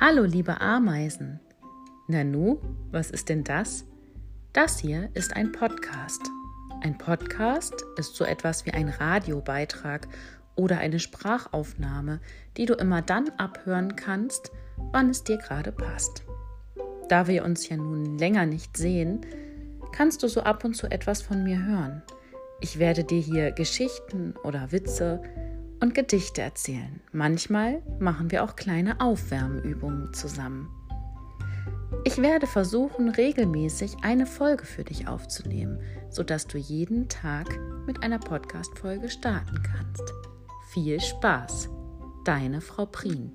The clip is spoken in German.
Hallo, liebe Ameisen. Nanu, was ist denn das? Das hier ist ein Podcast. Ein Podcast ist so etwas wie ein Radiobeitrag oder eine Sprachaufnahme, die du immer dann abhören kannst, wann es dir gerade passt. Da wir uns ja nun länger nicht sehen, kannst du so ab und zu etwas von mir hören. Ich werde dir hier Geschichten oder Witze und Gedichte erzählen. Manchmal machen wir auch kleine Aufwärmübungen zusammen. Ich werde versuchen, regelmäßig eine Folge für dich aufzunehmen, sodass du jeden Tag mit einer Podcast-Folge starten kannst. Viel Spaß! Deine Frau Prien.